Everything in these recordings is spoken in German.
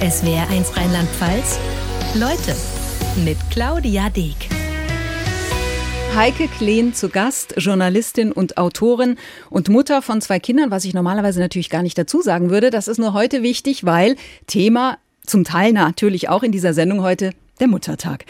SWR1 Rheinland-Pfalz. Leute mit Claudia Deek. Heike Kleen zu Gast, Journalistin und Autorin und Mutter von zwei Kindern, was ich normalerweise natürlich gar nicht dazu sagen würde. Das ist nur heute wichtig, weil Thema zum Teil natürlich auch in dieser Sendung heute der Muttertag.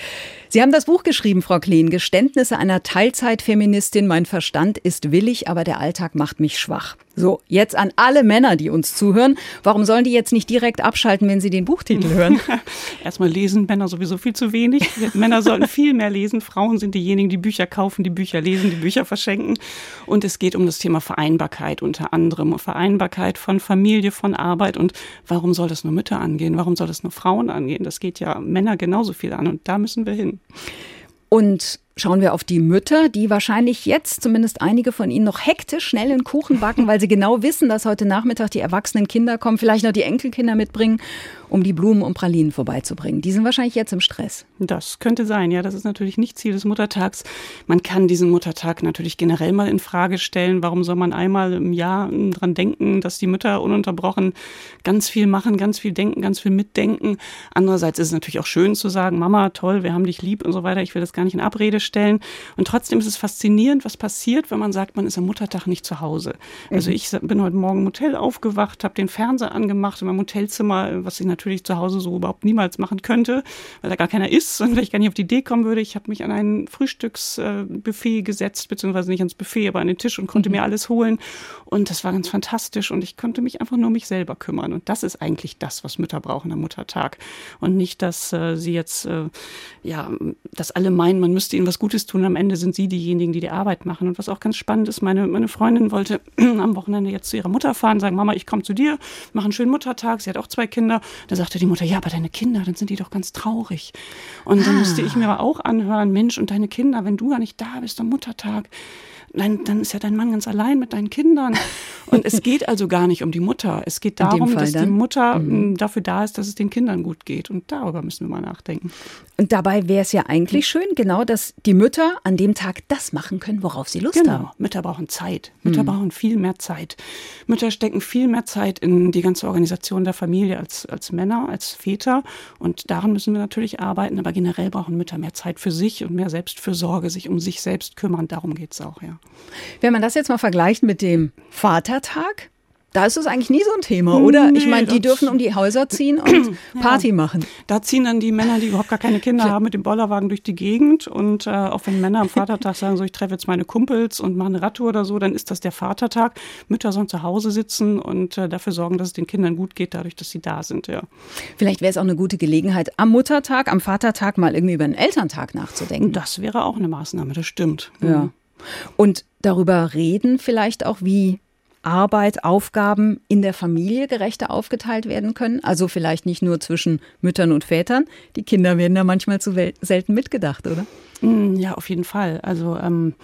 Sie haben das Buch geschrieben, Frau Kleen, Geständnisse einer Teilzeitfeministin. Mein Verstand ist willig, aber der Alltag macht mich schwach. So, jetzt an alle Männer, die uns zuhören. Warum sollen die jetzt nicht direkt abschalten, wenn sie den Buchtitel hören? Erstmal lesen Männer sowieso viel zu wenig. Männer sollten viel mehr lesen. Frauen sind diejenigen, die Bücher kaufen, die Bücher lesen, die Bücher verschenken. Und es geht um das Thema Vereinbarkeit unter anderem. Vereinbarkeit von Familie, von Arbeit. Und warum soll das nur Mütter angehen? Warum soll das nur Frauen angehen? Das geht ja Männer genauso viel an. Und da müssen wir hin. Und schauen wir auf die Mütter, die wahrscheinlich jetzt zumindest einige von ihnen noch hektisch schnell einen Kuchen backen, weil sie genau wissen, dass heute Nachmittag die erwachsenen Kinder kommen, vielleicht noch die Enkelkinder mitbringen um die Blumen und Pralinen vorbeizubringen. Die sind wahrscheinlich jetzt im Stress. Das könnte sein, ja. Das ist natürlich nicht Ziel des Muttertags. Man kann diesen Muttertag natürlich generell mal in Frage stellen. Warum soll man einmal im Jahr dran denken, dass die Mütter ununterbrochen ganz viel machen, ganz viel denken, ganz viel mitdenken? Andererseits ist es natürlich auch schön zu sagen, Mama, toll, wir haben dich lieb und so weiter. Ich will das gar nicht in Abrede stellen. Und trotzdem ist es faszinierend, was passiert, wenn man sagt, man ist am Muttertag nicht zu Hause. Also mhm. ich bin heute Morgen im Hotel aufgewacht, habe den Fernseher angemacht in meinem Hotelzimmer, was ich natürlich zu Hause so überhaupt niemals machen könnte, weil da gar keiner ist und weil ich gar nicht auf die Idee kommen würde. Ich habe mich an ein Frühstücksbuffet gesetzt, beziehungsweise nicht ans Buffet, aber an den Tisch und konnte mhm. mir alles holen. Und das war ganz fantastisch und ich konnte mich einfach nur um mich selber kümmern. Und das ist eigentlich das, was Mütter brauchen am Muttertag. Und nicht, dass äh, sie jetzt, äh, ja, dass alle meinen, man müsste ihnen was Gutes tun. Am Ende sind sie diejenigen, die die Arbeit machen. Und was auch ganz spannend ist, meine, meine Freundin wollte am Wochenende jetzt zu ihrer Mutter fahren, sagen, Mama, ich komme zu dir, mache einen schönen Muttertag. Sie hat auch zwei Kinder. Da sagte die Mutter, ja, aber deine Kinder, dann sind die doch ganz traurig. Und dann ah. musste ich mir aber auch anhören, Mensch, und deine Kinder, wenn du ja nicht da bist am Muttertag, nein, dann ist ja dein Mann ganz allein mit deinen Kindern. Und es geht also gar nicht um die Mutter. Es geht darum, dass dann? die Mutter mhm. Mm, dafür da ist, dass es den Kindern gut geht. Und darüber müssen wir mal nachdenken. Und dabei wäre es ja eigentlich schön, genau, dass die Mütter an dem Tag das machen können, worauf sie Lust genau. haben. Mütter brauchen Zeit. Mütter mhm. brauchen viel mehr Zeit. Mütter stecken viel mehr Zeit in die ganze Organisation der Familie als, als Männer, als Väter. Und daran müssen wir natürlich arbeiten. Aber generell brauchen Mütter mehr Zeit für sich und mehr Selbstfürsorge, sich um sich selbst kümmern. Darum geht es auch, ja. Wenn man das jetzt mal vergleicht mit dem Vatertag, da ist es eigentlich nie so ein Thema, oder? Nee, ich meine, die dürfen um die Häuser ziehen und Party machen. Da ziehen dann die Männer, die überhaupt gar keine Kinder haben, mit dem Bollerwagen durch die Gegend. Und äh, auch wenn Männer am Vatertag sagen, so ich treffe jetzt meine Kumpels und mache eine Radtour oder so, dann ist das der Vatertag. Mütter sollen zu Hause sitzen und äh, dafür sorgen, dass es den Kindern gut geht, dadurch, dass sie da sind, ja. Vielleicht wäre es auch eine gute Gelegenheit, am Muttertag, am Vatertag mal irgendwie über den Elterntag nachzudenken. Das wäre auch eine Maßnahme, das stimmt. Ja. Und darüber reden vielleicht auch, wie Arbeit, Aufgaben in der Familie gerechter aufgeteilt werden können. Also vielleicht nicht nur zwischen Müttern und Vätern. Die Kinder werden da manchmal zu selten mitgedacht, oder? Mm, ja, auf jeden Fall. Also ähm,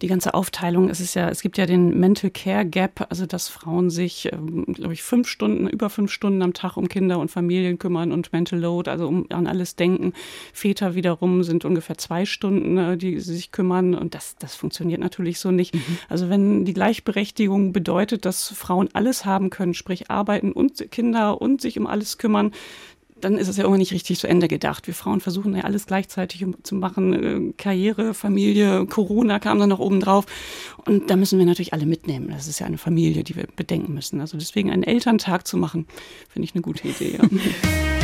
die ganze Aufteilung, es ist ja, es gibt ja den Mental Care Gap, also dass Frauen sich, ähm, glaube ich, fünf Stunden, über fünf Stunden am Tag um Kinder und Familien kümmern und Mental Load, also um an alles denken. Väter wiederum sind ungefähr zwei Stunden, äh, die sich kümmern und das, das funktioniert natürlich so nicht. Mhm. Also wenn die Gleichberechtigung bedeutet, dass Frauen alles haben können, sprich arbeiten und Kinder und sich um alles kümmern, dann ist es ja irgendwann nicht richtig zu Ende gedacht. Wir Frauen versuchen ja alles gleichzeitig zu machen. Äh, Karriere, Familie, Corona kam dann noch oben drauf. Und da müssen wir natürlich alle mitnehmen. Das ist ja eine Familie, die wir bedenken müssen. Also deswegen einen Elterntag zu machen, finde ich eine gute Idee. Ja.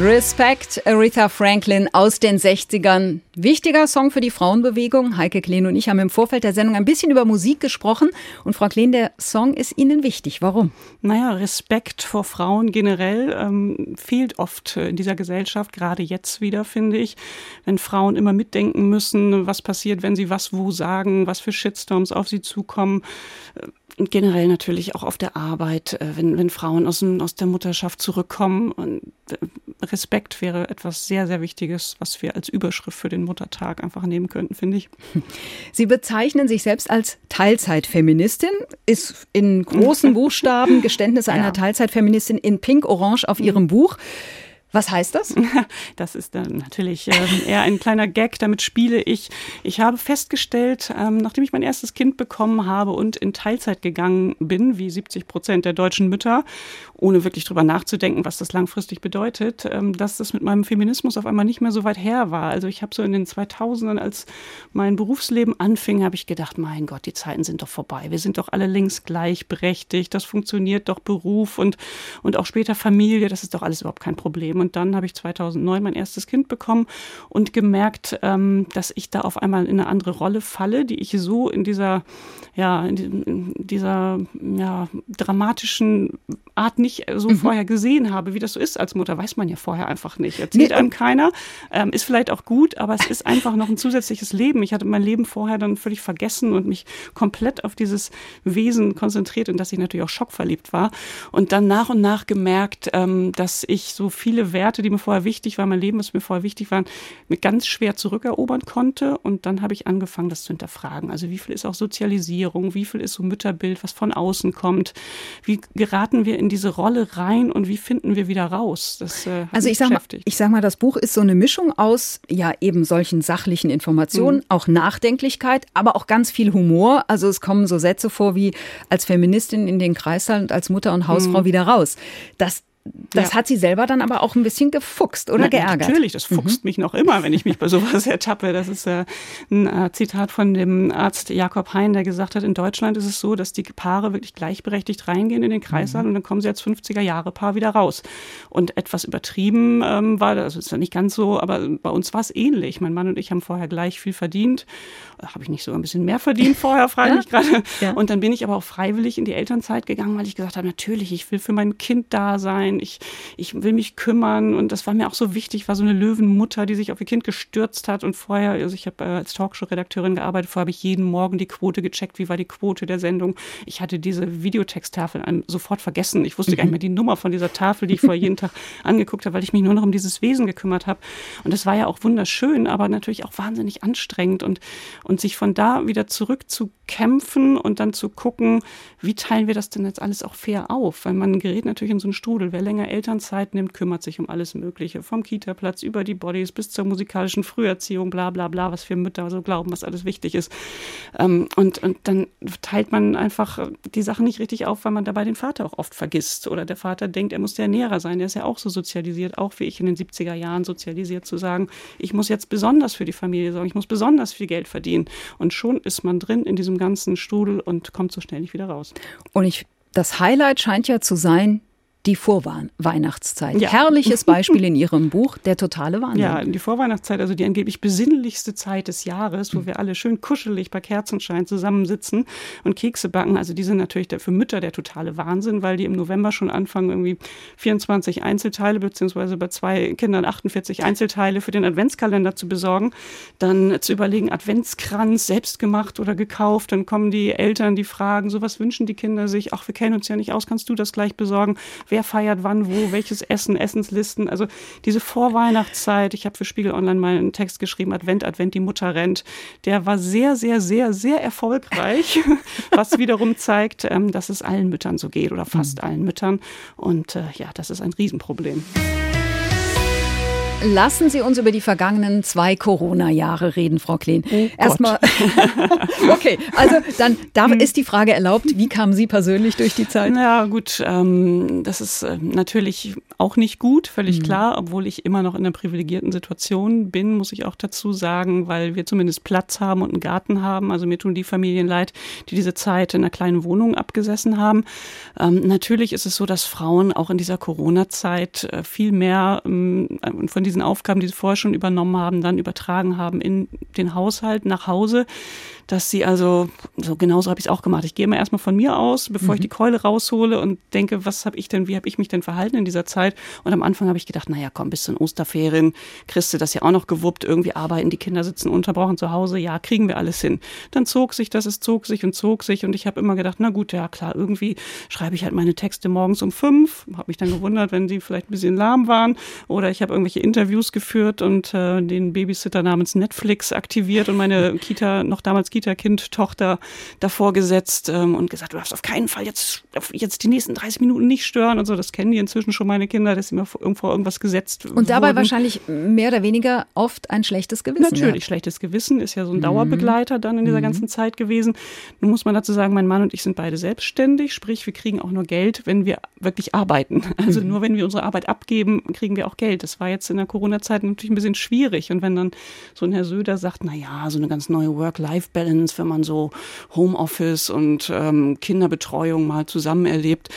Respect, Aretha Franklin aus den 60ern. Wichtiger Song für die Frauenbewegung. Heike Kleen und ich haben im Vorfeld der Sendung ein bisschen über Musik gesprochen. Und Frau Kleen, der Song ist Ihnen wichtig. Warum? Naja, Respekt vor Frauen generell ähm, fehlt oft in dieser Gesellschaft, gerade jetzt wieder, finde ich. Wenn Frauen immer mitdenken müssen, was passiert, wenn sie was wo sagen, was für Shitstorms auf sie zukommen und generell natürlich auch auf der Arbeit, äh, wenn, wenn Frauen aus, aus der Mutterschaft zurückkommen. Und äh, Respekt wäre etwas sehr, sehr Wichtiges, was wir als Überschrift für den Muttertag einfach nehmen könnten, finde ich. Sie bezeichnen sich selbst als Teilzeitfeministin, ist in großen Buchstaben Geständnisse einer ja. Teilzeitfeministin in Pink-Orange auf Ihrem Buch. Was heißt das? Das ist dann natürlich äh, eher ein kleiner Gag, damit spiele ich. Ich habe festgestellt, ähm, nachdem ich mein erstes Kind bekommen habe und in Teilzeit gegangen bin, wie 70 Prozent der deutschen Mütter, ohne wirklich drüber nachzudenken, was das langfristig bedeutet, ähm, dass das mit meinem Feminismus auf einmal nicht mehr so weit her war. Also ich habe so in den 2000ern, als mein Berufsleben anfing, habe ich gedacht, mein Gott, die Zeiten sind doch vorbei. Wir sind doch alle links gleichberechtigt. Das funktioniert doch Beruf und, und auch später Familie. Das ist doch alles überhaupt kein Problem. Und dann habe ich 2009 mein erstes Kind bekommen und gemerkt, ähm, dass ich da auf einmal in eine andere Rolle falle, die ich so in dieser, ja, in dieser ja, dramatischen Art nicht so mhm. vorher gesehen habe, wie das so ist als Mutter, weiß man ja vorher einfach nicht. Erzählt nee, einem keiner, ähm, ist vielleicht auch gut, aber es ist einfach noch ein zusätzliches Leben. Ich hatte mein Leben vorher dann völlig vergessen und mich komplett auf dieses Wesen konzentriert, in das ich natürlich auch schockverliebt war. Und dann nach und nach gemerkt, ähm, dass ich so viele Werte, die mir vorher wichtig waren, mein Leben, was mir vorher wichtig waren, mir ganz schwer zurückerobern konnte. Und dann habe ich angefangen, das zu hinterfragen. Also wie viel ist auch Sozialisierung, wie viel ist so Mütterbild, was von außen kommt, wie geraten wir in diese Rolle rein und wie finden wir wieder raus? Das, äh, also ich sag, mal, ich sag mal, das Buch ist so eine Mischung aus ja eben solchen sachlichen Informationen, mhm. auch Nachdenklichkeit, aber auch ganz viel Humor. Also es kommen so Sätze vor wie als Feministin in den Kreissaal und als Mutter und Hausfrau mhm. wieder raus. Das das ja. hat sie selber dann aber auch ein bisschen gefuchst oder Na, geärgert. Natürlich, das fuchst mhm. mich noch immer, wenn ich mich bei sowas ertappe. Das ist äh, ein äh, Zitat von dem Arzt Jakob Hein, der gesagt hat, in Deutschland ist es so, dass die Paare wirklich gleichberechtigt reingehen in den Kreissaal mhm. und dann kommen sie als 50er-Jahre-Paar wieder raus. Und etwas übertrieben ähm, war das, ist ja nicht ganz so, aber bei uns war es ähnlich. Mein Mann und ich haben vorher gleich viel verdient. Habe ich nicht so ein bisschen mehr verdient vorher, frage ja? mich gerade. Ja. Und dann bin ich aber auch freiwillig in die Elternzeit gegangen, weil ich gesagt habe, natürlich, ich will für mein Kind da sein sein, ich, ich will mich kümmern und das war mir auch so wichtig, war so eine Löwenmutter, die sich auf ihr Kind gestürzt hat und vorher, also ich habe äh, als Talkshow-Redakteurin gearbeitet, vorher habe ich jeden Morgen die Quote gecheckt, wie war die Quote der Sendung. Ich hatte diese Videotexttafel sofort vergessen. Ich wusste gar nicht mehr die Nummer von dieser Tafel, die ich vor jeden Tag angeguckt habe, weil ich mich nur noch um dieses Wesen gekümmert habe. Und das war ja auch wunderschön, aber natürlich auch wahnsinnig anstrengend und, und sich von da wieder zurückzukämpfen und dann zu gucken, wie teilen wir das denn jetzt alles auch fair auf? Weil man gerät natürlich in so einen Strudel. Wer länger Elternzeit nimmt, kümmert sich um alles Mögliche. Vom Kita-Platz über die Bodies bis zur musikalischen Früherziehung, bla bla bla, was wir Mütter so glauben, was alles wichtig ist. Ähm, und, und dann teilt man einfach die Sachen nicht richtig auf, weil man dabei den Vater auch oft vergisst. Oder der Vater denkt, er muss der Ernährer sein. Der ist ja auch so sozialisiert, auch wie ich in den 70er Jahren sozialisiert, zu sagen, ich muss jetzt besonders für die Familie sorgen, ich muss besonders viel Geld verdienen. Und schon ist man drin in diesem ganzen Strudel und kommt so schnell nicht wieder raus. Und ich, das Highlight scheint ja zu sein, die Vorweihnachtszeit. Ja. Herrliches Beispiel in Ihrem Buch, der totale Wahnsinn. Ja, die Vorweihnachtszeit, also die angeblich besinnlichste Zeit des Jahres, wo mhm. wir alle schön kuschelig bei Kerzenschein zusammensitzen und Kekse backen. Also die sind natürlich für Mütter der totale Wahnsinn, weil die im November schon anfangen, irgendwie 24 Einzelteile beziehungsweise bei zwei Kindern 48 Einzelteile für den Adventskalender zu besorgen. Dann zu überlegen, Adventskranz selbst gemacht oder gekauft. Dann kommen die Eltern, die fragen, so was wünschen die Kinder sich? Ach, wir kennen uns ja nicht aus, kannst du das gleich besorgen? Wer feiert wann wo, welches Essen, Essenslisten. Also diese Vorweihnachtszeit, ich habe für Spiegel Online mal einen Text geschrieben, Advent, Advent, die Mutter rennt. Der war sehr, sehr, sehr, sehr erfolgreich, was wiederum zeigt, ähm, dass es allen Müttern so geht oder fast mhm. allen Müttern. Und äh, ja, das ist ein Riesenproblem. Lassen Sie uns über die vergangenen zwei Corona-Jahre reden, Frau Kleen. Oh Erstmal. okay, also dann da hm. ist die Frage erlaubt, wie kamen Sie persönlich durch die Zeit? Ja, gut, ähm, das ist äh, natürlich auch nicht gut, völlig mhm. klar, obwohl ich immer noch in einer privilegierten Situation bin, muss ich auch dazu sagen, weil wir zumindest Platz haben und einen Garten haben. Also mir tun die Familien leid, die diese Zeit in einer kleinen Wohnung abgesessen haben. Ähm, natürlich ist es so, dass Frauen auch in dieser Corona-Zeit äh, viel mehr ähm, von diesen diesen Aufgaben, die sie vorher schon übernommen haben, dann übertragen haben in den Haushalt nach Hause dass sie also, so genauso habe ich es auch gemacht. Ich gehe immer erstmal von mir aus, bevor mhm. ich die Keule raushole und denke, was habe ich denn, wie habe ich mich denn verhalten in dieser Zeit? Und am Anfang habe ich gedacht, naja, komm, bis zu den Osterferien kriegst du das ja auch noch gewuppt, irgendwie arbeiten, die Kinder sitzen unterbrochen zu Hause, ja, kriegen wir alles hin. Dann zog sich das, es zog sich und zog sich und ich habe immer gedacht, na gut, ja klar, irgendwie schreibe ich halt meine Texte morgens um fünf, habe mich dann gewundert, wenn sie vielleicht ein bisschen lahm waren oder ich habe irgendwelche Interviews geführt und äh, den Babysitter namens Netflix aktiviert und meine Kita, noch damals Kita Kita-Kind, Tochter davor gesetzt ähm, und gesagt, du darfst auf keinen Fall jetzt, jetzt die nächsten 30 Minuten nicht stören und so. Das kennen die inzwischen schon meine Kinder, dass immer irgendwo irgendwas gesetzt Und dabei wurden. wahrscheinlich mehr oder weniger oft ein schlechtes Gewissen. Natürlich, ja. schlechtes Gewissen ist ja so ein mhm. Dauerbegleiter dann in dieser mhm. ganzen Zeit gewesen. Nun muss man dazu sagen, mein Mann und ich sind beide selbstständig, sprich, wir kriegen auch nur Geld, wenn wir wirklich arbeiten. Also mhm. nur wenn wir unsere Arbeit abgeben, kriegen wir auch Geld. Das war jetzt in der Corona-Zeit natürlich ein bisschen schwierig. Und wenn dann so ein Herr Söder sagt, na ja, so eine ganz neue Work-Life-Balance, wenn man so Homeoffice und ähm, Kinderbetreuung mal zusammen erlebt,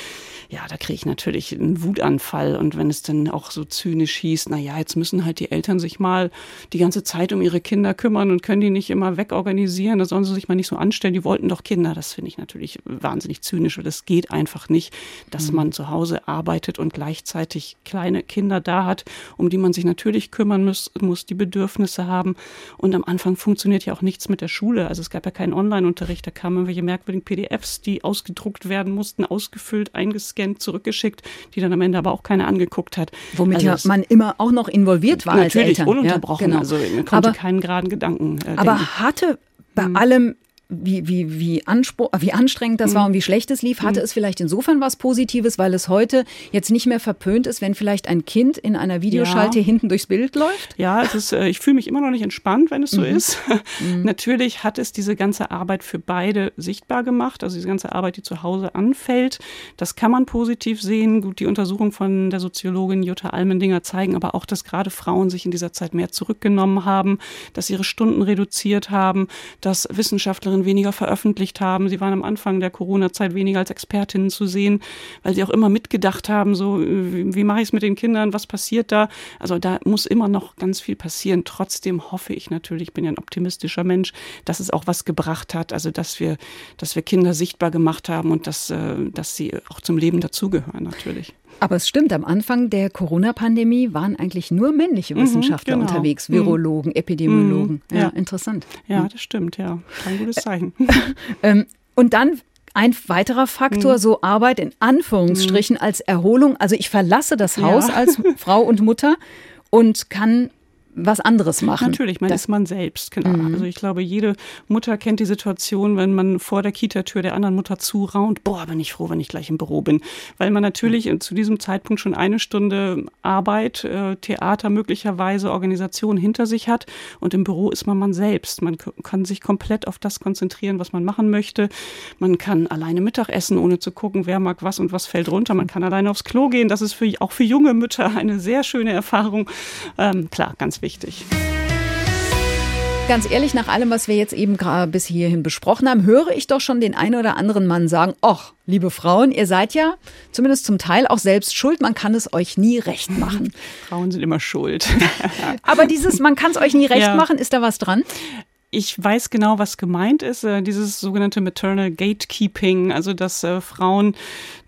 ja, da kriege ich natürlich einen Wutanfall. Und wenn es dann auch so zynisch hieß, na ja, jetzt müssen halt die Eltern sich mal die ganze Zeit um ihre Kinder kümmern und können die nicht immer wegorganisieren, da sollen sie sich mal nicht so anstellen, die wollten doch Kinder. Das finde ich natürlich wahnsinnig zynisch, weil das geht einfach nicht, dass mhm. man zu Hause arbeitet und gleichzeitig kleine Kinder da hat, um die man sich natürlich kümmern muss, muss die Bedürfnisse haben. Und am Anfang funktioniert ja auch nichts mit der Schule. Also es gab ja keinen Online-Unterricht, da kamen irgendwelche merkwürdigen PDFs, die ausgedruckt werden mussten, ausgefüllt, eingescannt eingescannt, zurückgeschickt, die dann am Ende aber auch keiner angeguckt hat. Womit also ja man immer auch noch involviert war natürlich, als Eltern. ununterbrochen. Ja, genau. Also man konnte aber, keinen geraden Gedanken äh, Aber hatte bei mhm. allem wie, wie, wie, Anspruch, wie anstrengend das mhm. war und wie schlecht es lief, hatte mhm. es vielleicht insofern was Positives, weil es heute jetzt nicht mehr verpönt ist, wenn vielleicht ein Kind in einer Videoschalte ja. hinten durchs Bild läuft? Ja, es ist, äh, ich fühle mich immer noch nicht entspannt, wenn es so mhm. ist. Mhm. Natürlich hat es diese ganze Arbeit für beide sichtbar gemacht, also diese ganze Arbeit, die zu Hause anfällt. Das kann man positiv sehen. Gut, die Untersuchungen von der Soziologin Jutta Almendinger zeigen aber auch, dass gerade Frauen sich in dieser Zeit mehr zurückgenommen haben, dass ihre Stunden reduziert haben, dass Wissenschaftlerinnen Wissenschaftlerinnen weniger veröffentlicht haben. Sie waren am Anfang der Corona-Zeit weniger als Expertinnen zu sehen, weil sie auch immer mitgedacht haben, so wie, wie mache ich es mit den Kindern, was passiert da? Also da muss immer noch ganz viel passieren. Trotzdem hoffe ich natürlich, ich bin ja ein optimistischer Mensch, dass es auch was gebracht hat, also dass wir, dass wir Kinder sichtbar gemacht haben und dass, äh, dass sie auch zum Leben dazugehören natürlich. Aber es stimmt, am Anfang der Corona-Pandemie waren eigentlich nur männliche mhm, Wissenschaftler mhm, genau. unterwegs, Virologen, mhm. Epidemiologen. Ja, ja, interessant. Ja, mhm. das stimmt, ja. Kein gutes Zeichen. ähm, und dann ein weiterer Faktor, mhm. so Arbeit in Anführungsstrichen als Erholung. Also ich verlasse das Haus ja. als Frau und Mutter und kann was anderes machen. Natürlich, man das ist man selbst, genau. Mhm. Also ich glaube, jede Mutter kennt die Situation, wenn man vor der Kitatür der anderen Mutter zuraunt, boah, bin ich froh, wenn ich gleich im Büro bin. Weil man natürlich mhm. zu diesem Zeitpunkt schon eine Stunde Arbeit, äh, Theater möglicherweise, Organisation hinter sich hat und im Büro ist man man selbst. Man kann sich komplett auf das konzentrieren, was man machen möchte. Man kann alleine Mittag essen, ohne zu gucken, wer mag was und was fällt runter. Man kann alleine aufs Klo gehen. Das ist für, auch für junge Mütter eine sehr schöne Erfahrung. Ähm, klar, ganz wichtig wichtig. Ganz ehrlich, nach allem, was wir jetzt eben gerade bis hierhin besprochen haben, höre ich doch schon den einen oder anderen Mann sagen, ach, liebe Frauen, ihr seid ja zumindest zum Teil auch selbst schuld, man kann es euch nie recht machen. Frauen sind immer schuld. Aber dieses, man kann es euch nie recht ja. machen, ist da was dran? ich weiß genau, was gemeint ist, äh, dieses sogenannte Maternal Gatekeeping, also dass äh, Frauen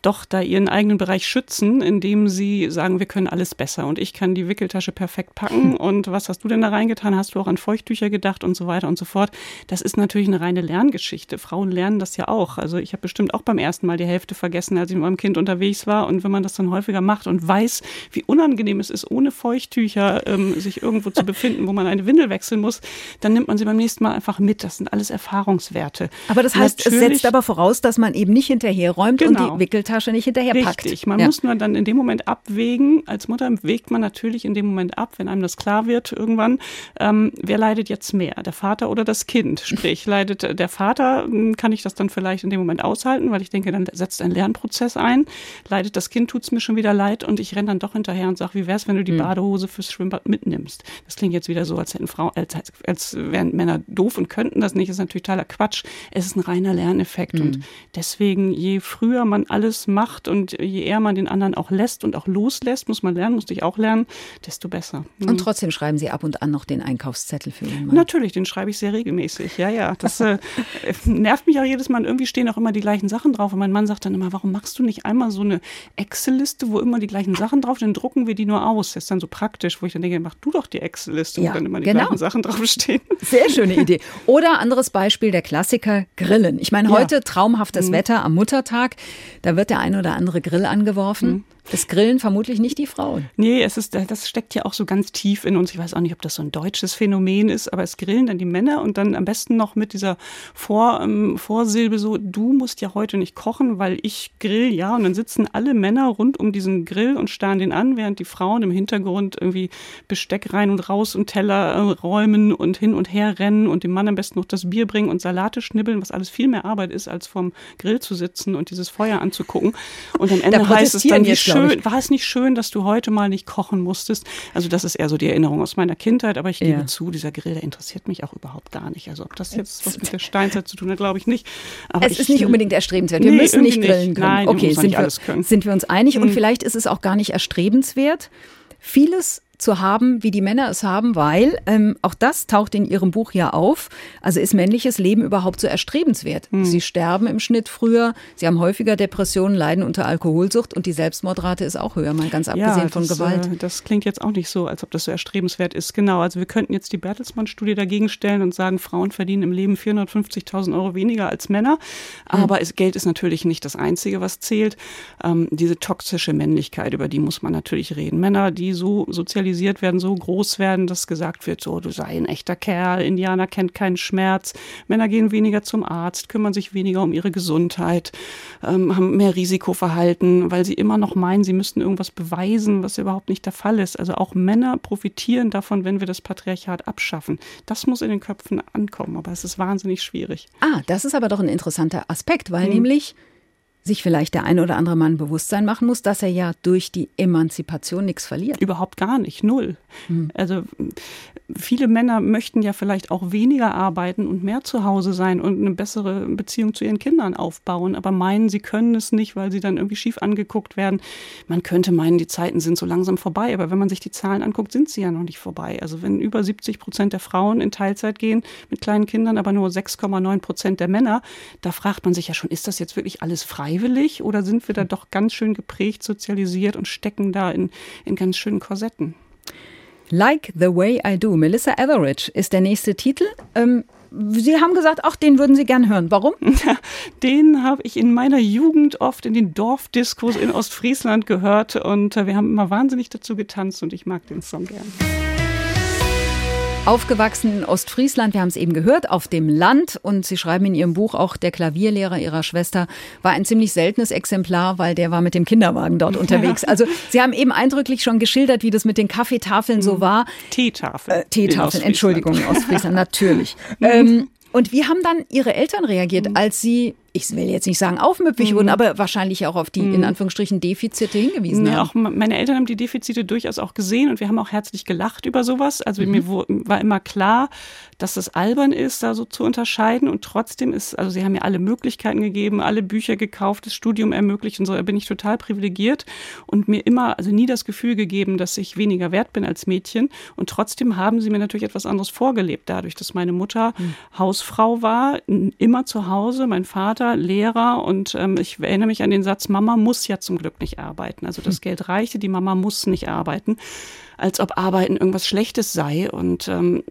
doch da ihren eigenen Bereich schützen, indem sie sagen, wir können alles besser und ich kann die Wickeltasche perfekt packen und was hast du denn da reingetan? Hast du auch an Feuchttücher gedacht und so weiter und so fort? Das ist natürlich eine reine Lerngeschichte. Frauen lernen das ja auch. Also ich habe bestimmt auch beim ersten Mal die Hälfte vergessen, als ich mit meinem Kind unterwegs war und wenn man das dann häufiger macht und weiß, wie unangenehm es ist, ohne Feuchttücher ähm, sich irgendwo zu befinden, wo man eine Windel wechseln muss, dann nimmt man sie beim nächsten Mal einfach mit. Das sind alles Erfahrungswerte. Aber das heißt, Natürlich, es setzt aber voraus, dass man eben nicht hinterherräumt genau. und die genau. Wickeltasche nicht hinterherpackt. Richtig, man ja. muss nur dann in dem Moment abwägen. Als Mutter wägt man natürlich in dem Moment ab, wenn einem das klar wird irgendwann, ähm, wer leidet jetzt mehr, der Vater oder das Kind? Sprich, leidet der Vater, hm, kann ich das dann vielleicht in dem Moment aushalten, weil ich denke, dann setzt ein Lernprozess ein. Leidet das Kind, tut es mir schon wieder leid und ich renne dann doch hinterher und sage, wie wäre es, wenn du die hm. Badehose fürs Schwimmbad mitnimmst? Das klingt jetzt wieder so, als hätten Frauen, als, als wären Männer doof und könnten das nicht. Das ist natürlich totaler Quatsch. Es ist ein reiner Lerneffekt. Mhm. Und deswegen, je früher man alles macht und je eher man den anderen auch lässt und auch loslässt, muss man lernen, musste ich auch lernen, desto besser. Mhm. Und trotzdem schreiben Sie ab und an noch den Einkaufszettel für Ihren Mann? Natürlich, den schreibe ich sehr regelmäßig. Ja, ja. Das äh, nervt mich auch jedes Mal. Irgendwie stehen auch immer die gleichen Sachen drauf. Und mein Mann sagt dann immer, warum machst du nicht einmal so eine Excel-Liste, wo immer die gleichen Sachen drauf sind? Dann drucken wir die nur aus. Das ist dann so praktisch, wo ich dann denke, mach du doch die Excel-Liste, ja, wo dann immer die genau. gleichen Sachen draufstehen. Sehr schöne Idee. Oder anderes Beispiel, der Klassiker Grillen. Ich meine, heute ja. traumhaftes mhm. Wetter am Muttertag. Da wird der ein oder andere Grill angeworfen. Mhm. Das grillen vermutlich nicht die Frauen. Nee, es ist, das steckt ja auch so ganz tief in uns. Ich weiß auch nicht, ob das so ein deutsches Phänomen ist, aber es grillen dann die Männer und dann am besten noch mit dieser Vor, ähm, Vorsilbe so, du musst ja heute nicht kochen, weil ich grill, ja. Und dann sitzen alle Männer rund um diesen Grill und starren den an, während die Frauen im Hintergrund irgendwie Besteck rein und raus und Teller äh, räumen und hin und her rennen und dem Mann am besten noch das Bier bringen und Salate schnibbeln, was alles viel mehr Arbeit ist, als vom Grill zu sitzen und dieses Feuer anzugucken. Und am Ende heißt es dann, wie schön, war es nicht schön, dass du heute mal nicht kochen musstest? Also das ist eher so die Erinnerung aus meiner Kindheit, aber ich gebe ja. zu, dieser Grill, der interessiert mich auch überhaupt gar nicht. Also ob das jetzt was mit der Steinzeit zu tun hat, glaube ich nicht. Aber es ich, ist nicht unbedingt erstrebenswert. Wir nee, müssen nicht grillen können. Nein, okay, sind wir, sind wir uns einig hm. und vielleicht ist es auch gar nicht erstrebenswert. Vieles zu haben, wie die Männer es haben, weil ähm, auch das taucht in ihrem Buch ja auf. Also ist männliches Leben überhaupt so erstrebenswert? Hm. Sie sterben im Schnitt früher, sie haben häufiger Depressionen, leiden unter Alkoholsucht und die Selbstmordrate ist auch höher, mal ganz abgesehen ja, von Gewalt. Äh, das klingt jetzt auch nicht so, als ob das so erstrebenswert ist. Genau, also wir könnten jetzt die Bertelsmann-Studie dagegen stellen und sagen, Frauen verdienen im Leben 450.000 Euro weniger als Männer. Hm. Aber hm. Geld ist natürlich nicht das Einzige, was zählt. Ähm, diese toxische Männlichkeit, über die muss man natürlich reden. Männer, die so sozialisiert sozialisiert werden, so groß werden, dass gesagt wird, so, du sei ein echter Kerl, Indianer kennt keinen Schmerz, Männer gehen weniger zum Arzt, kümmern sich weniger um ihre Gesundheit, ähm, haben mehr Risikoverhalten, weil sie immer noch meinen, sie müssten irgendwas beweisen, was überhaupt nicht der Fall ist. Also auch Männer profitieren davon, wenn wir das Patriarchat abschaffen. Das muss in den Köpfen ankommen, aber es ist wahnsinnig schwierig. Ah, das ist aber doch ein interessanter Aspekt, weil hm. nämlich sich vielleicht der eine oder andere Mann Bewusstsein machen muss, dass er ja durch die Emanzipation nichts verliert. Überhaupt gar nicht, null. Hm. Also viele Männer möchten ja vielleicht auch weniger arbeiten und mehr zu Hause sein und eine bessere Beziehung zu ihren Kindern aufbauen, aber meinen, sie können es nicht, weil sie dann irgendwie schief angeguckt werden. Man könnte meinen, die Zeiten sind so langsam vorbei, aber wenn man sich die Zahlen anguckt, sind sie ja noch nicht vorbei. Also wenn über 70 Prozent der Frauen in Teilzeit gehen mit kleinen Kindern, aber nur 6,9 Prozent der Männer, da fragt man sich ja schon, ist das jetzt wirklich alles freiwillig oder sind wir da doch ganz schön geprägt, sozialisiert und stecken da in, in ganz schönen Korsetten? Like the Way I Do, Melissa Etheridge ist der nächste Titel. Ähm, Sie haben gesagt, ach, den würden Sie gern hören. Warum? Den habe ich in meiner Jugend oft in den Dorfdiskos in Ostfriesland gehört und äh, wir haben immer wahnsinnig dazu getanzt und ich mag den Song gern. Aufgewachsen in Ostfriesland, wir haben es eben gehört, auf dem Land. Und Sie schreiben in Ihrem Buch auch, der Klavierlehrer Ihrer Schwester war ein ziemlich seltenes Exemplar, weil der war mit dem Kinderwagen dort unterwegs. Also Sie haben eben eindrücklich schon geschildert, wie das mit den Kaffeetafeln so mhm. war. Teetafeln. Äh, Teetafeln, Entschuldigung, in Ostfriesland, natürlich. ähm, und wie haben dann Ihre Eltern reagiert, mhm. als Sie ich will jetzt nicht sagen aufmüpfig mhm. wurden, aber wahrscheinlich auch auf die mhm. in Anführungsstrichen Defizite hingewiesen nee, haben. Auch meine Eltern haben die Defizite durchaus auch gesehen und wir haben auch herzlich gelacht über sowas. Also mhm. mir war immer klar, dass es albern ist, da so zu unterscheiden und trotzdem ist, also sie haben mir alle Möglichkeiten gegeben, alle Bücher gekauft, das Studium ermöglicht und so, da bin ich total privilegiert und mir immer, also nie das Gefühl gegeben, dass ich weniger wert bin als Mädchen und trotzdem haben sie mir natürlich etwas anderes vorgelebt, dadurch, dass meine Mutter mhm. Hausfrau war, immer zu Hause, mein Vater Vater Lehrer und ähm, ich erinnere mich an den Satz, Mama muss ja zum Glück nicht arbeiten. Also das hm. Geld reichte, die Mama muss nicht arbeiten, als ob Arbeiten irgendwas Schlechtes sei. Und ähm,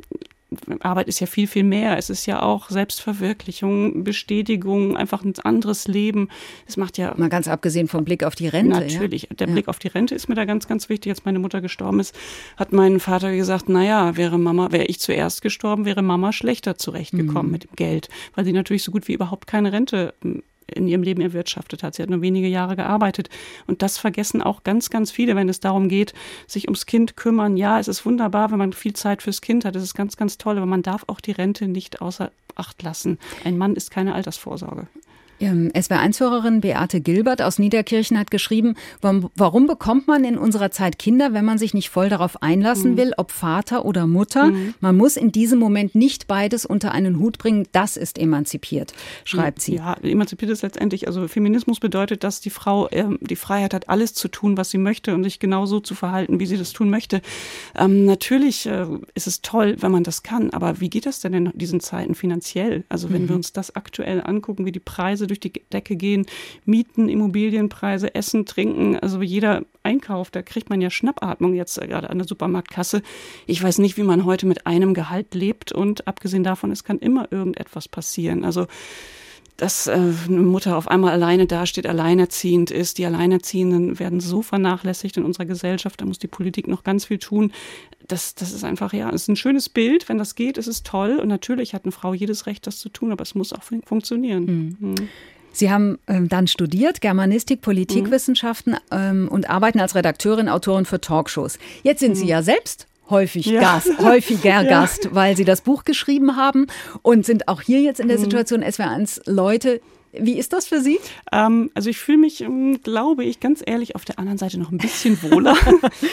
Arbeit ist ja viel, viel mehr. Es ist ja auch Selbstverwirklichung, Bestätigung, einfach ein anderes Leben. Es macht ja. Mal ganz abgesehen vom Blick auf die Rente. Natürlich. Ja? Der ja. Blick auf die Rente ist mir da ganz, ganz wichtig. Als meine Mutter gestorben ist, hat mein Vater gesagt, naja, wäre Mama, wäre ich zuerst gestorben, wäre Mama schlechter zurechtgekommen mhm. mit dem Geld, weil sie natürlich so gut wie überhaupt keine Rente hm, in ihrem Leben erwirtschaftet hat. Sie hat nur wenige Jahre gearbeitet. Und das vergessen auch ganz, ganz viele, wenn es darum geht, sich ums Kind kümmern. Ja, es ist wunderbar, wenn man viel Zeit fürs Kind hat. Das ist ganz, ganz toll. Aber man darf auch die Rente nicht außer Acht lassen. Ein Mann ist keine Altersvorsorge. Ähm, SWR1-Hörerin Beate Gilbert aus Niederkirchen hat geschrieben, warum, bekommt man in unserer Zeit Kinder, wenn man sich nicht voll darauf einlassen mhm. will, ob Vater oder Mutter? Mhm. Man muss in diesem Moment nicht beides unter einen Hut bringen. Das ist emanzipiert, schreibt sie. Ja, emanzipiert ist letztendlich, also Feminismus bedeutet, dass die Frau äh, die Freiheit hat, alles zu tun, was sie möchte und sich genauso zu verhalten, wie sie das tun möchte. Ähm, natürlich äh, ist es toll, wenn man das kann, aber wie geht das denn in diesen Zeiten finanziell? Also wenn mhm. wir uns das aktuell angucken, wie die Preise Preise durch die Decke gehen, Mieten, Immobilienpreise, Essen, Trinken, also jeder Einkauf, da kriegt man ja Schnappatmung jetzt gerade an der Supermarktkasse. Ich weiß nicht, wie man heute mit einem Gehalt lebt und abgesehen davon, es kann immer irgendetwas passieren. Also dass äh, eine Mutter auf einmal alleine dasteht, alleinerziehend ist. Die Alleinerziehenden werden so vernachlässigt in unserer Gesellschaft, da muss die Politik noch ganz viel tun. Das, das ist einfach, ja, es ist ein schönes Bild. Wenn das geht, ist es toll. Und natürlich hat eine Frau jedes Recht, das zu tun, aber es muss auch fun funktionieren. Mhm. Mhm. Sie haben ähm, dann studiert, Germanistik, Politikwissenschaften mhm. ähm, und arbeiten als Redakteurin, Autorin für Talkshows. Jetzt sind Sie mhm. ja selbst häufig ja. Gast, häufiger ja. Gast, weil sie das Buch geschrieben haben und sind auch hier jetzt in der mhm. Situation, SWR1 Leute, wie ist das für Sie? Ähm, also ich fühle mich, ähm, glaube ich, ganz ehrlich, auf der anderen Seite noch ein bisschen wohler.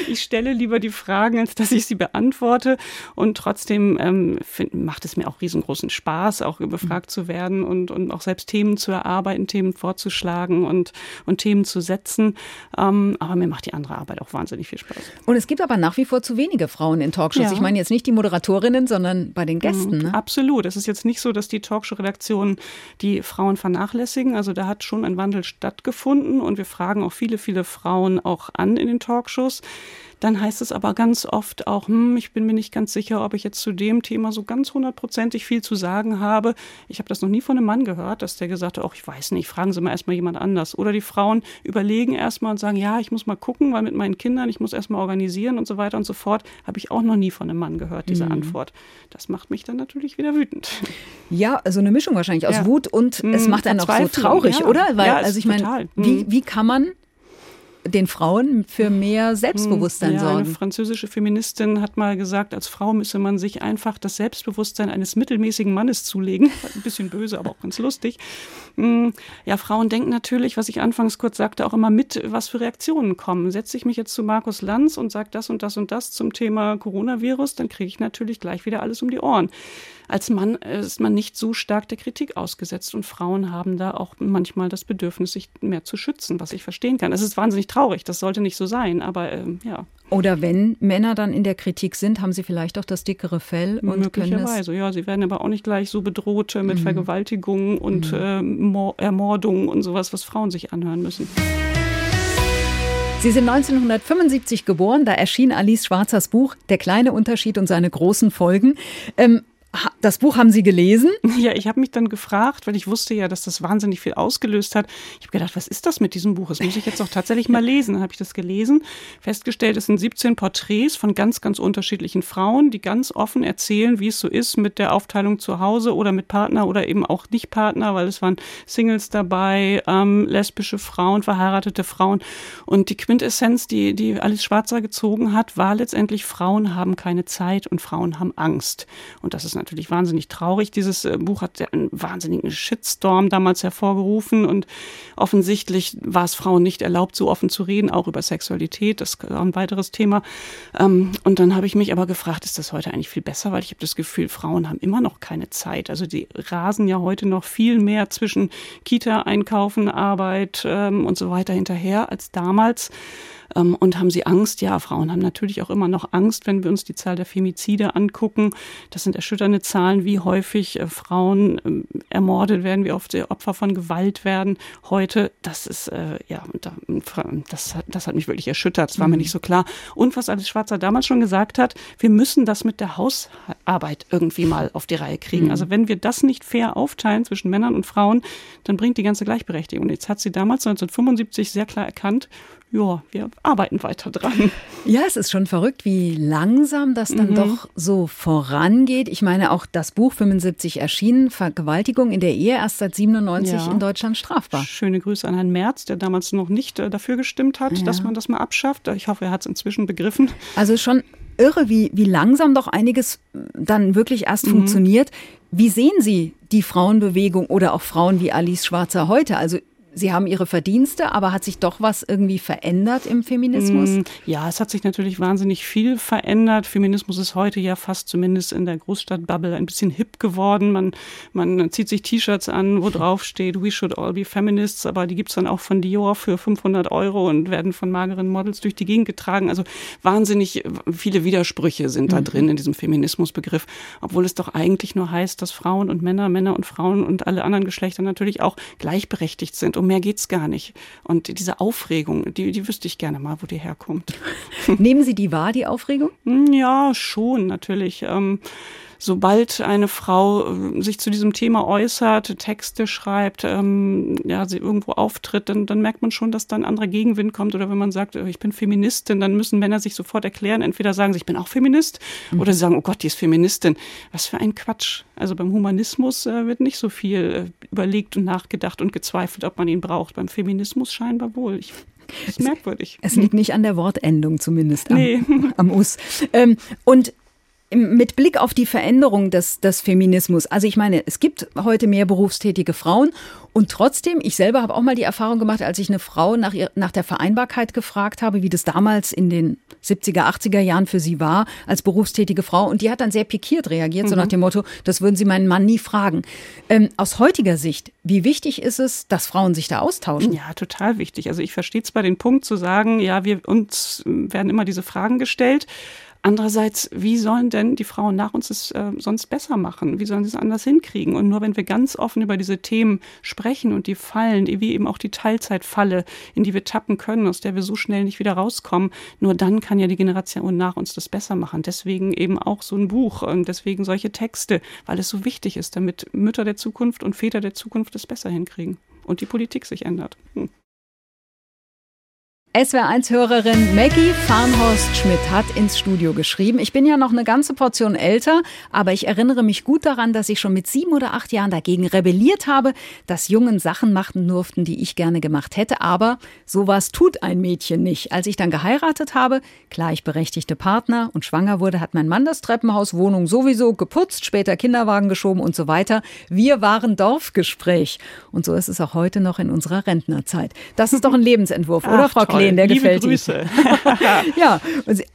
ich stelle lieber die Fragen, als dass ich sie beantworte. Und trotzdem ähm, find, macht es mir auch riesengroßen Spaß, auch befragt zu werden und, und auch selbst Themen zu erarbeiten, Themen vorzuschlagen und, und Themen zu setzen. Ähm, aber mir macht die andere Arbeit auch wahnsinnig viel Spaß. Und es gibt aber nach wie vor zu wenige Frauen in Talkshows. Ja. Ich meine jetzt nicht die Moderatorinnen, sondern bei den Gästen. Mhm, ne? Absolut. Es ist jetzt nicht so, dass die Talkshow-Redaktionen die Frauen vernachlässigen vernachlässigen. Also da hat schon ein Wandel stattgefunden und wir fragen auch viele, viele Frauen auch an in den Talkshows. Dann heißt es aber ganz oft auch, hm, ich bin mir nicht ganz sicher, ob ich jetzt zu dem Thema so ganz hundertprozentig viel zu sagen habe. Ich habe das noch nie von einem Mann gehört, dass der gesagt hat, oh, ich weiß nicht, fragen Sie mal erstmal jemand anders. Oder die Frauen überlegen erstmal und sagen, ja, ich muss mal gucken, weil mit meinen Kindern, ich muss erstmal organisieren und so weiter und so fort. Habe ich auch noch nie von einem Mann gehört, diese mhm. Antwort. Das macht mich dann natürlich wieder wütend. Ja, so eine Mischung wahrscheinlich aus ja. Wut und mhm, es macht einen auch so traurig, ja. oder? Weil, ja, also ich meine, wie, mhm. wie kann man den Frauen für mehr Selbstbewusstsein ja, sorgen. Eine französische Feministin hat mal gesagt, als Frau müsse man sich einfach das Selbstbewusstsein eines mittelmäßigen Mannes zulegen. Ein bisschen böse, aber auch ganz lustig. Hm, ja, Frauen denken natürlich, was ich anfangs kurz sagte, auch immer mit, was für Reaktionen kommen. Setze ich mich jetzt zu Markus Lanz und sage das und das und das zum Thema Coronavirus, dann kriege ich natürlich gleich wieder alles um die Ohren als Mann ist man nicht so stark der Kritik ausgesetzt und Frauen haben da auch manchmal das Bedürfnis, sich mehr zu schützen, was ich verstehen kann. Es ist wahnsinnig traurig, das sollte nicht so sein, aber ähm, ja. Oder wenn Männer dann in der Kritik sind, haben sie vielleicht auch das dickere Fell und Möglicherweise, ja. Sie werden aber auch nicht gleich so bedroht mit mhm. Vergewaltigungen und mhm. äh, Ermordungen und sowas, was Frauen sich anhören müssen. Sie sind 1975 geboren, da erschien Alice Schwarzers Buch Der kleine Unterschied und seine großen Folgen. Ähm, das Buch haben Sie gelesen? Ja, ich habe mich dann gefragt, weil ich wusste ja, dass das wahnsinnig viel ausgelöst hat. Ich habe gedacht, was ist das mit diesem Buch? Das muss ich jetzt auch tatsächlich mal lesen. Dann habe ich das gelesen, festgestellt, es sind 17 Porträts von ganz, ganz unterschiedlichen Frauen, die ganz offen erzählen, wie es so ist mit der Aufteilung zu Hause oder mit Partner oder eben auch nicht Partner, weil es waren Singles dabei, ähm, lesbische Frauen, verheiratete Frauen. Und die Quintessenz, die, die Alice Schwarzer gezogen hat, war letztendlich, Frauen haben keine Zeit und Frauen haben Angst. Und das ist natürlich wahnsinnig traurig. Dieses äh, Buch hat einen wahnsinnigen Shitstorm damals hervorgerufen und offensichtlich war es Frauen nicht erlaubt, so offen zu reden, auch über Sexualität. Das ist ein weiteres Thema. Ähm, und dann habe ich mich aber gefragt, ist das heute eigentlich viel besser? Weil ich habe das Gefühl, Frauen haben immer noch keine Zeit. Also die rasen ja heute noch viel mehr zwischen Kita, Einkaufen, Arbeit ähm, und so weiter hinterher als damals. Ähm, und haben sie Angst? Ja, Frauen haben natürlich auch immer noch Angst, wenn wir uns die Zahl der Femizide angucken. Das sind erschütternde Zahlen, wie häufig äh, Frauen ähm, ermordet werden, wie oft sie Opfer von Gewalt werden. Heute, das ist, äh, ja, das, das hat mich wirklich erschüttert. Das war mhm. mir nicht so klar. Und was Alice Schwarzer damals schon gesagt hat, wir müssen das mit der Hausarbeit irgendwie mal auf die Reihe kriegen. Mhm. Also wenn wir das nicht fair aufteilen zwischen Männern und Frauen, dann bringt die ganze Gleichberechtigung. Jetzt hat sie damals 1975 sehr klar erkannt, ja, wir arbeiten weiter dran. Ja, es ist schon verrückt, wie langsam das dann mhm. doch so vorangeht. Ich meine, auch das Buch 75 erschienen, Vergewaltigung in der Ehe, erst seit 97 ja. in Deutschland strafbar. Schöne Grüße an Herrn Merz, der damals noch nicht äh, dafür gestimmt hat, ja. dass man das mal abschafft. Ich hoffe, er hat es inzwischen begriffen. Also schon irre, wie, wie langsam doch einiges dann wirklich erst mhm. funktioniert. Wie sehen Sie die Frauenbewegung oder auch Frauen wie Alice Schwarzer heute? Also Sie haben Ihre Verdienste, aber hat sich doch was irgendwie verändert im Feminismus? Mm, ja, es hat sich natürlich wahnsinnig viel verändert. Feminismus ist heute ja fast zumindest in der Großstadtbubble ein bisschen hip geworden. Man, man zieht sich T-Shirts an, wo drauf steht, we should all be feminists, aber die gibt's dann auch von Dior für 500 Euro und werden von mageren Models durch die Gegend getragen. Also wahnsinnig viele Widersprüche sind da mhm. drin in diesem Feminismusbegriff, obwohl es doch eigentlich nur heißt, dass Frauen und Männer, Männer und Frauen und alle anderen Geschlechter natürlich auch gleichberechtigt sind um mehr geht's gar nicht. Und diese Aufregung, die, die wüsste ich gerne mal, wo die herkommt. Nehmen Sie die wahr, die Aufregung? Hm, ja, schon, natürlich. Ähm, sobald eine Frau äh, sich zu diesem Thema äußert, Texte schreibt, ähm, ja, sie irgendwo auftritt, dann, dann merkt man schon, dass dann anderer Gegenwind kommt. Oder wenn man sagt, äh, ich bin Feministin, dann müssen Männer sich sofort erklären. Entweder sagen sie, ich bin auch Feminist, mhm. oder sie sagen, oh Gott, die ist Feministin. Was für ein Quatsch. Also beim Humanismus äh, wird nicht so viel äh, überlegt und nachgedacht und gezweifelt, ob man ihn braucht. Beim Feminismus scheinbar wohl. Ich das ist merkwürdig. Es liegt nicht an der Wortendung zumindest am, nee. am Us. Ähm, und mit Blick auf die Veränderung des, des Feminismus, also ich meine, es gibt heute mehr berufstätige Frauen und trotzdem, ich selber habe auch mal die Erfahrung gemacht, als ich eine Frau nach, ihr, nach der Vereinbarkeit gefragt habe, wie das damals in den 70er, 80er Jahren für sie war, als berufstätige Frau. Und die hat dann sehr pikiert reagiert, mhm. so nach dem Motto, das würden sie meinen Mann nie fragen. Ähm, aus heutiger Sicht, wie wichtig ist es, dass Frauen sich da austauschen? Ja, total wichtig. Also ich verstehe zwar den Punkt zu sagen, ja, wir uns werden immer diese Fragen gestellt. Andererseits, wie sollen denn die Frauen nach uns es äh, sonst besser machen? Wie sollen sie es anders hinkriegen? Und nur wenn wir ganz offen über diese Themen sprechen und die Fallen, wie eben auch die Teilzeitfalle, in die wir tappen können, aus der wir so schnell nicht wieder rauskommen, nur dann kann ja die Generation nach uns das besser machen. Deswegen eben auch so ein Buch und deswegen solche Texte, weil es so wichtig ist, damit Mütter der Zukunft und Väter der Zukunft es besser hinkriegen und die Politik sich ändert. Hm. SWR1-Hörerin Maggie Farnhorst-Schmidt hat ins Studio geschrieben. Ich bin ja noch eine ganze Portion älter, aber ich erinnere mich gut daran, dass ich schon mit sieben oder acht Jahren dagegen rebelliert habe, dass Jungen Sachen machen durften, die ich gerne gemacht hätte. Aber sowas tut ein Mädchen nicht. Als ich dann geheiratet habe, gleichberechtigte Partner und schwanger wurde, hat mein Mann das Treppenhaus, Wohnung sowieso geputzt, später Kinderwagen geschoben und so weiter. Wir waren Dorfgespräch. Und so ist es auch heute noch in unserer Rentnerzeit. Das ist doch ein Lebensentwurf, oder, Frau Klein? Sehen, der Liebe gefällt Grüße. ja,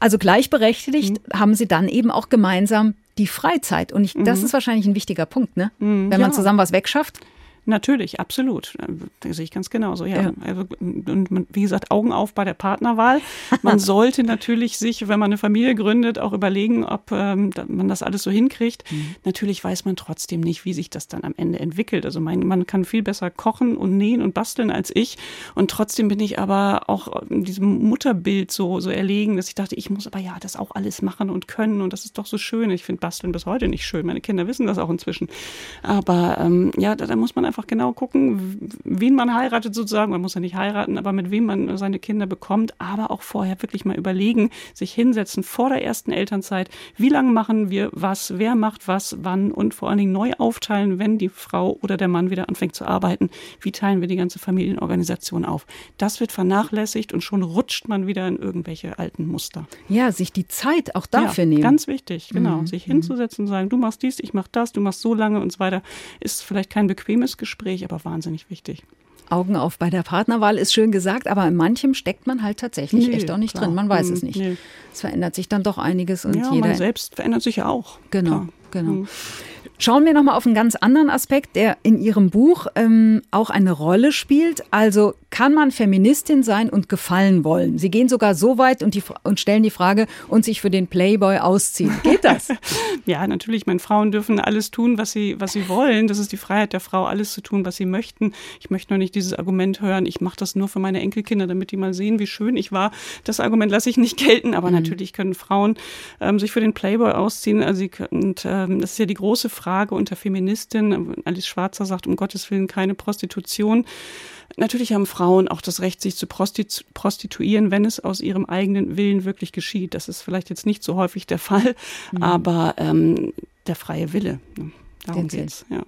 also gleichberechtigt mhm. haben sie dann eben auch gemeinsam die Freizeit. Und ich, das mhm. ist wahrscheinlich ein wichtiger Punkt, ne? Mhm, Wenn man ja. zusammen was wegschafft. Natürlich, absolut. Das sehe ich ganz genauso. Ja. ja. Also, und wie gesagt, Augen auf bei der Partnerwahl. Man sollte natürlich sich, wenn man eine Familie gründet, auch überlegen, ob ähm, man das alles so hinkriegt. Mhm. Natürlich weiß man trotzdem nicht, wie sich das dann am Ende entwickelt. Also mein, man kann viel besser kochen und nähen und basteln als ich. Und trotzdem bin ich aber auch in diesem Mutterbild so, so erlegen, dass ich dachte, ich muss aber ja das auch alles machen und können. Und das ist doch so schön. Ich finde Basteln bis heute nicht schön. Meine Kinder wissen das auch inzwischen. Aber ähm, ja, da, da muss man einfach einfach genau gucken, wen man heiratet sozusagen. Man muss ja nicht heiraten, aber mit wem man seine Kinder bekommt. Aber auch vorher wirklich mal überlegen, sich hinsetzen vor der ersten Elternzeit. Wie lange machen wir was? Wer macht was? Wann? Und vor allen Dingen neu aufteilen, wenn die Frau oder der Mann wieder anfängt zu arbeiten. Wie teilen wir die ganze Familienorganisation auf? Das wird vernachlässigt und schon rutscht man wieder in irgendwelche alten Muster. Ja, sich die Zeit auch dafür ja, nehmen. Ganz wichtig, genau. Mhm. Sich hinzusetzen und sagen, du machst dies, ich mach das, du machst so lange und so weiter, ist vielleicht kein bequemes Gespräch aber wahnsinnig wichtig. Augen auf bei der Partnerwahl ist schön gesagt, aber in manchem steckt man halt tatsächlich nee, echt auch nicht klar. drin. Man weiß es hm, nicht. Nee. Es verändert sich dann doch einiges und ja, jeder. Man selbst verändert sich ja auch. Genau, klar. genau. Mhm. Schauen wir nochmal auf einen ganz anderen Aspekt, der in Ihrem Buch ähm, auch eine Rolle spielt. Also kann man Feministin sein und gefallen wollen? Sie gehen sogar so weit und, die, und stellen die Frage und sich für den Playboy ausziehen. Geht das? ja, natürlich. Meine Frauen dürfen alles tun, was sie, was sie wollen. Das ist die Freiheit der Frau, alles zu tun, was sie möchten. Ich möchte nur nicht dieses Argument hören, ich mache das nur für meine Enkelkinder, damit die mal sehen, wie schön ich war. Das Argument lasse ich nicht gelten. Aber mhm. natürlich können Frauen ähm, sich für den Playboy ausziehen. Also sie, und ähm, das ist ja die große Frage Frage unter Feministinnen. Alice Schwarzer sagt, um Gottes Willen keine Prostitution. Natürlich haben Frauen auch das Recht, sich zu prostituieren, wenn es aus ihrem eigenen Willen wirklich geschieht. Das ist vielleicht jetzt nicht so häufig der Fall, mhm. aber ähm, der freie Wille. Ne? Darum geht es. Ja.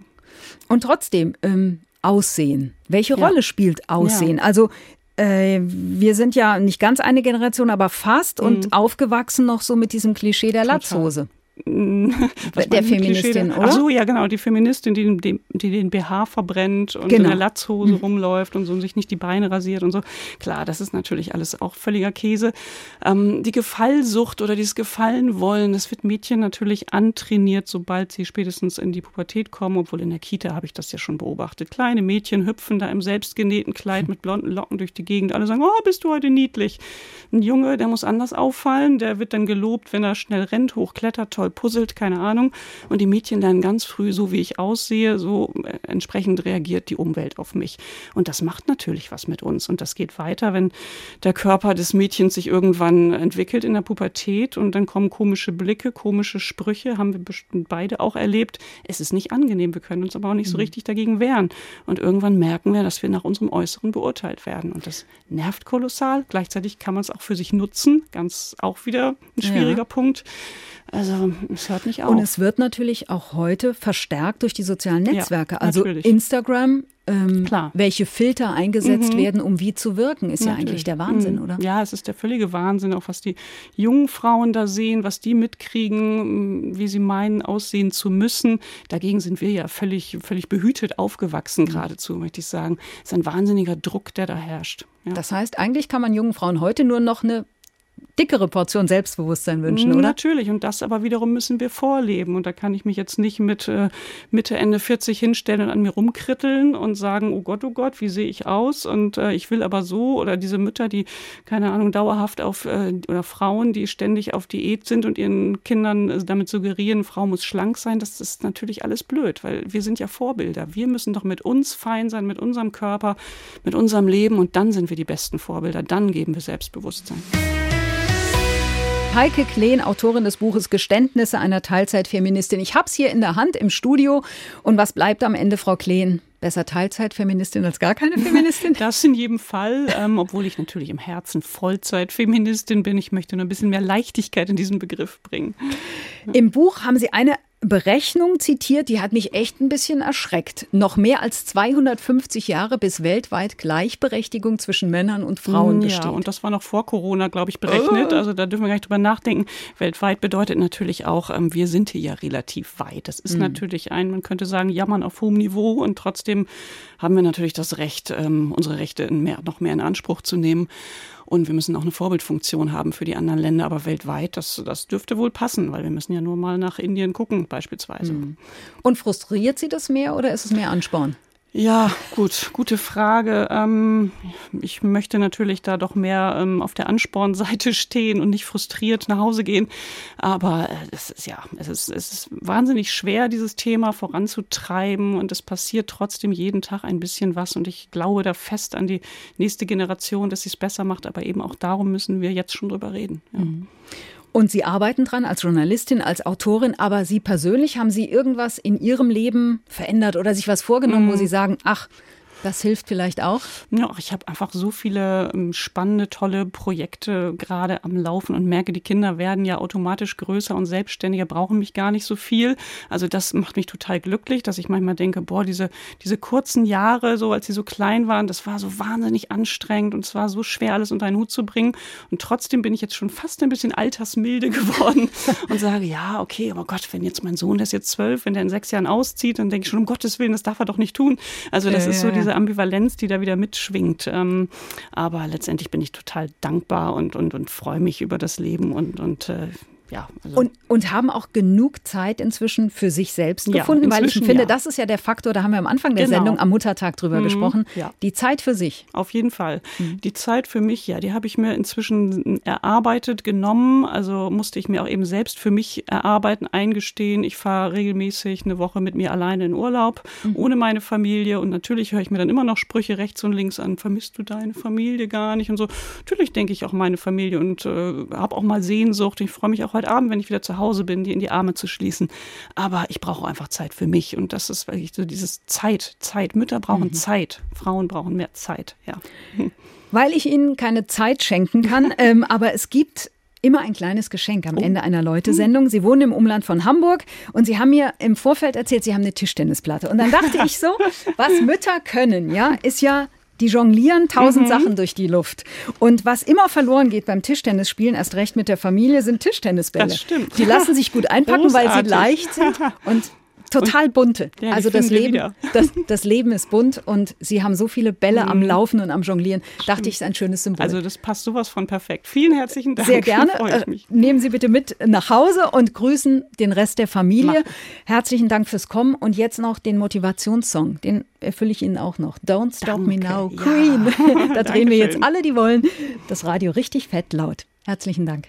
Und trotzdem, ähm, Aussehen. Welche ja. Rolle spielt Aussehen? Ja. Also äh, wir sind ja nicht ganz eine Generation, aber fast mhm. und aufgewachsen noch so mit diesem Klischee der Total. Latzhose. der Feministin, oder? Ach so, ja, genau, die Feministin, die, die, die den BH verbrennt und genau. in der Latzhose mhm. rumläuft und so sich nicht die Beine rasiert und so. Klar, das ist natürlich alles auch völliger Käse. Ähm, die Gefallsucht oder dieses Gefallenwollen, das wird Mädchen natürlich antrainiert, sobald sie spätestens in die Pubertät kommen, obwohl in der Kita habe ich das ja schon beobachtet. Kleine Mädchen hüpfen da im selbstgenähten Kleid mit blonden Locken durch die Gegend. Alle sagen, oh, bist du heute niedlich. Ein Junge, der muss anders auffallen, der wird dann gelobt, wenn er schnell rennt, hochklettert, toll puzzelt, keine Ahnung. Und die Mädchen lernen ganz früh, so wie ich aussehe, so äh, entsprechend reagiert die Umwelt auf mich. Und das macht natürlich was mit uns. Und das geht weiter, wenn der Körper des Mädchens sich irgendwann entwickelt in der Pubertät und dann kommen komische Blicke, komische Sprüche, haben wir bestimmt beide auch erlebt. Es ist nicht angenehm, wir können uns aber auch nicht so mhm. richtig dagegen wehren. Und irgendwann merken wir, dass wir nach unserem Äußeren beurteilt werden. Und das nervt kolossal. Gleichzeitig kann man es auch für sich nutzen. Ganz auch wieder ein schwieriger ja. Punkt. Also es hört nicht auf. Und es wird natürlich auch heute verstärkt durch die sozialen Netzwerke. Ja, also Instagram, ähm, welche Filter eingesetzt mhm. werden, um wie zu wirken, ist natürlich. ja eigentlich der Wahnsinn, mhm. oder? Ja, es ist der völlige Wahnsinn, auch was die jungen Frauen da sehen, was die mitkriegen, wie sie meinen, aussehen zu müssen. Dagegen sind wir ja völlig, völlig behütet aufgewachsen, mhm. geradezu, möchte ich sagen. Es ist ein wahnsinniger Druck, der da herrscht. Ja. Das heißt, eigentlich kann man jungen Frauen heute nur noch eine dickere Portion Selbstbewusstsein wünschen, oder? Natürlich, und das aber wiederum müssen wir vorleben. Und da kann ich mich jetzt nicht mit äh, Mitte, Ende 40 hinstellen und an mir rumkritteln und sagen, oh Gott, oh Gott, wie sehe ich aus? Und äh, ich will aber so, oder diese Mütter, die, keine Ahnung, dauerhaft auf, äh, oder Frauen, die ständig auf Diät sind und ihren Kindern äh, damit suggerieren, Frau muss schlank sein, das ist natürlich alles blöd, weil wir sind ja Vorbilder. Wir müssen doch mit uns fein sein, mit unserem Körper, mit unserem Leben und dann sind wir die besten Vorbilder, dann geben wir Selbstbewusstsein. Heike Kleen, Autorin des Buches Geständnisse einer Teilzeitfeministin. Ich habe es hier in der Hand im Studio. Und was bleibt am Ende, Frau Kleen? Besser Teilzeitfeministin als gar keine Feministin? Das in jedem Fall, ähm, obwohl ich natürlich im Herzen Vollzeitfeministin bin. Ich möchte nur ein bisschen mehr Leichtigkeit in diesen Begriff bringen. Im Buch haben Sie eine Berechnung zitiert, die hat mich echt ein bisschen erschreckt. Noch mehr als 250 Jahre bis weltweit Gleichberechtigung zwischen Männern und Frauen besteht. Ja, und das war noch vor Corona, glaube ich, berechnet. Oh. Also da dürfen wir gar nicht drüber nachdenken. Weltweit bedeutet natürlich auch, ähm, wir sind hier ja relativ weit. Das ist mhm. natürlich ein, man könnte sagen, jammern auf hohem Niveau und trotzdem haben wir natürlich das Recht, ähm, unsere Rechte mehr, noch mehr in Anspruch zu nehmen. Und wir müssen auch eine Vorbildfunktion haben für die anderen Länder, aber weltweit, das, das dürfte wohl passen, weil wir müssen ja nur mal nach Indien gucken, beispielsweise. Mhm. Und frustriert Sie das mehr oder ist es mehr Ansporn? Ja, gut, gute Frage. Ähm, ich möchte natürlich da doch mehr ähm, auf der Anspornseite stehen und nicht frustriert nach Hause gehen. Aber äh, es ist ja, es ist, es ist wahnsinnig schwer, dieses Thema voranzutreiben und es passiert trotzdem jeden Tag ein bisschen was. Und ich glaube da fest an die nächste Generation, dass sie es besser macht. Aber eben auch darum müssen wir jetzt schon drüber reden. Ja. Mhm. Und Sie arbeiten dran als Journalistin, als Autorin, aber Sie persönlich haben Sie irgendwas in Ihrem Leben verändert oder sich was vorgenommen, mhm. wo Sie sagen, ach, das hilft vielleicht auch? Ja, ich habe einfach so viele ähm, spannende, tolle Projekte gerade am Laufen und merke, die Kinder werden ja automatisch größer und selbstständiger, brauchen mich gar nicht so viel. Also das macht mich total glücklich, dass ich manchmal denke, boah, diese, diese kurzen Jahre, so als sie so klein waren, das war so wahnsinnig anstrengend und es war so schwer, alles unter einen Hut zu bringen. Und trotzdem bin ich jetzt schon fast ein bisschen altersmilde geworden und sage, ja, okay, aber Gott, wenn jetzt mein Sohn, der ist jetzt zwölf, wenn der in sechs Jahren auszieht, dann denke ich schon, um Gottes Willen, das darf er doch nicht tun. Also das ja, ist so ja, diese Ambivalenz, die da wieder mitschwingt. Ähm, aber letztendlich bin ich total dankbar und, und, und freue mich über das Leben und, und äh, ja. Also und, und haben auch genug Zeit inzwischen für sich selbst ja, gefunden, weil ich finde, ja. das ist ja der Faktor, da haben wir am Anfang der genau. Sendung am Muttertag drüber mhm, gesprochen. Ja. Die Zeit für sich. Auf jeden Fall. Mhm. Die Zeit für mich, ja, die habe ich mir inzwischen erarbeitet, genommen. Also musste ich mir auch eben selbst für mich erarbeiten, eingestehen. Ich fahre regelmäßig eine Woche mit mir alleine in Urlaub, mhm. ohne meine Familie. Und natürlich höre ich mir dann immer noch Sprüche rechts und links an. Vermisst du deine Familie gar nicht? Und so. Natürlich denke ich auch meine Familie und äh, habe auch mal Sehnsucht. Ich freue mich auch heute Abend, wenn ich wieder zu Hause bin, die in die Arme zu schließen. Aber ich brauche einfach Zeit für mich. Und das ist wirklich so dieses Zeit, Zeit. Mütter brauchen mhm. Zeit. Frauen brauchen mehr Zeit, ja. Weil ich Ihnen keine Zeit schenken kann, ähm, aber es gibt immer ein kleines Geschenk am oh. Ende einer Leute-Sendung. Sie wohnen im Umland von Hamburg und Sie haben mir im Vorfeld erzählt, Sie haben eine Tischtennisplatte. Und dann dachte ich so, was Mütter können, ja, ist ja die jonglieren tausend mhm. Sachen durch die Luft. Und was immer verloren geht beim Tischtennisspielen, erst recht mit der Familie, sind Tischtennisbälle. Das stimmt. Die lassen sich gut einpacken, Großartig. weil sie leicht sind und total bunte. Ja, also das Leben, das, das, Leben ist bunt und sie haben so viele Bälle mhm. am Laufen und am Jonglieren. Dachte ich, ist ein schönes Symbol. Also das passt sowas von perfekt. Vielen herzlichen Dank. Sehr gerne. Äh, nehmen Sie bitte mit nach Hause und grüßen den Rest der Familie. Mach. Herzlichen Dank fürs Kommen und jetzt noch den Motivationssong. Den erfülle ich Ihnen auch noch. Don't Stop Danke. Me Now, Queen. Ja. da drehen wir jetzt alle, die wollen, das Radio richtig fett laut. Herzlichen Dank.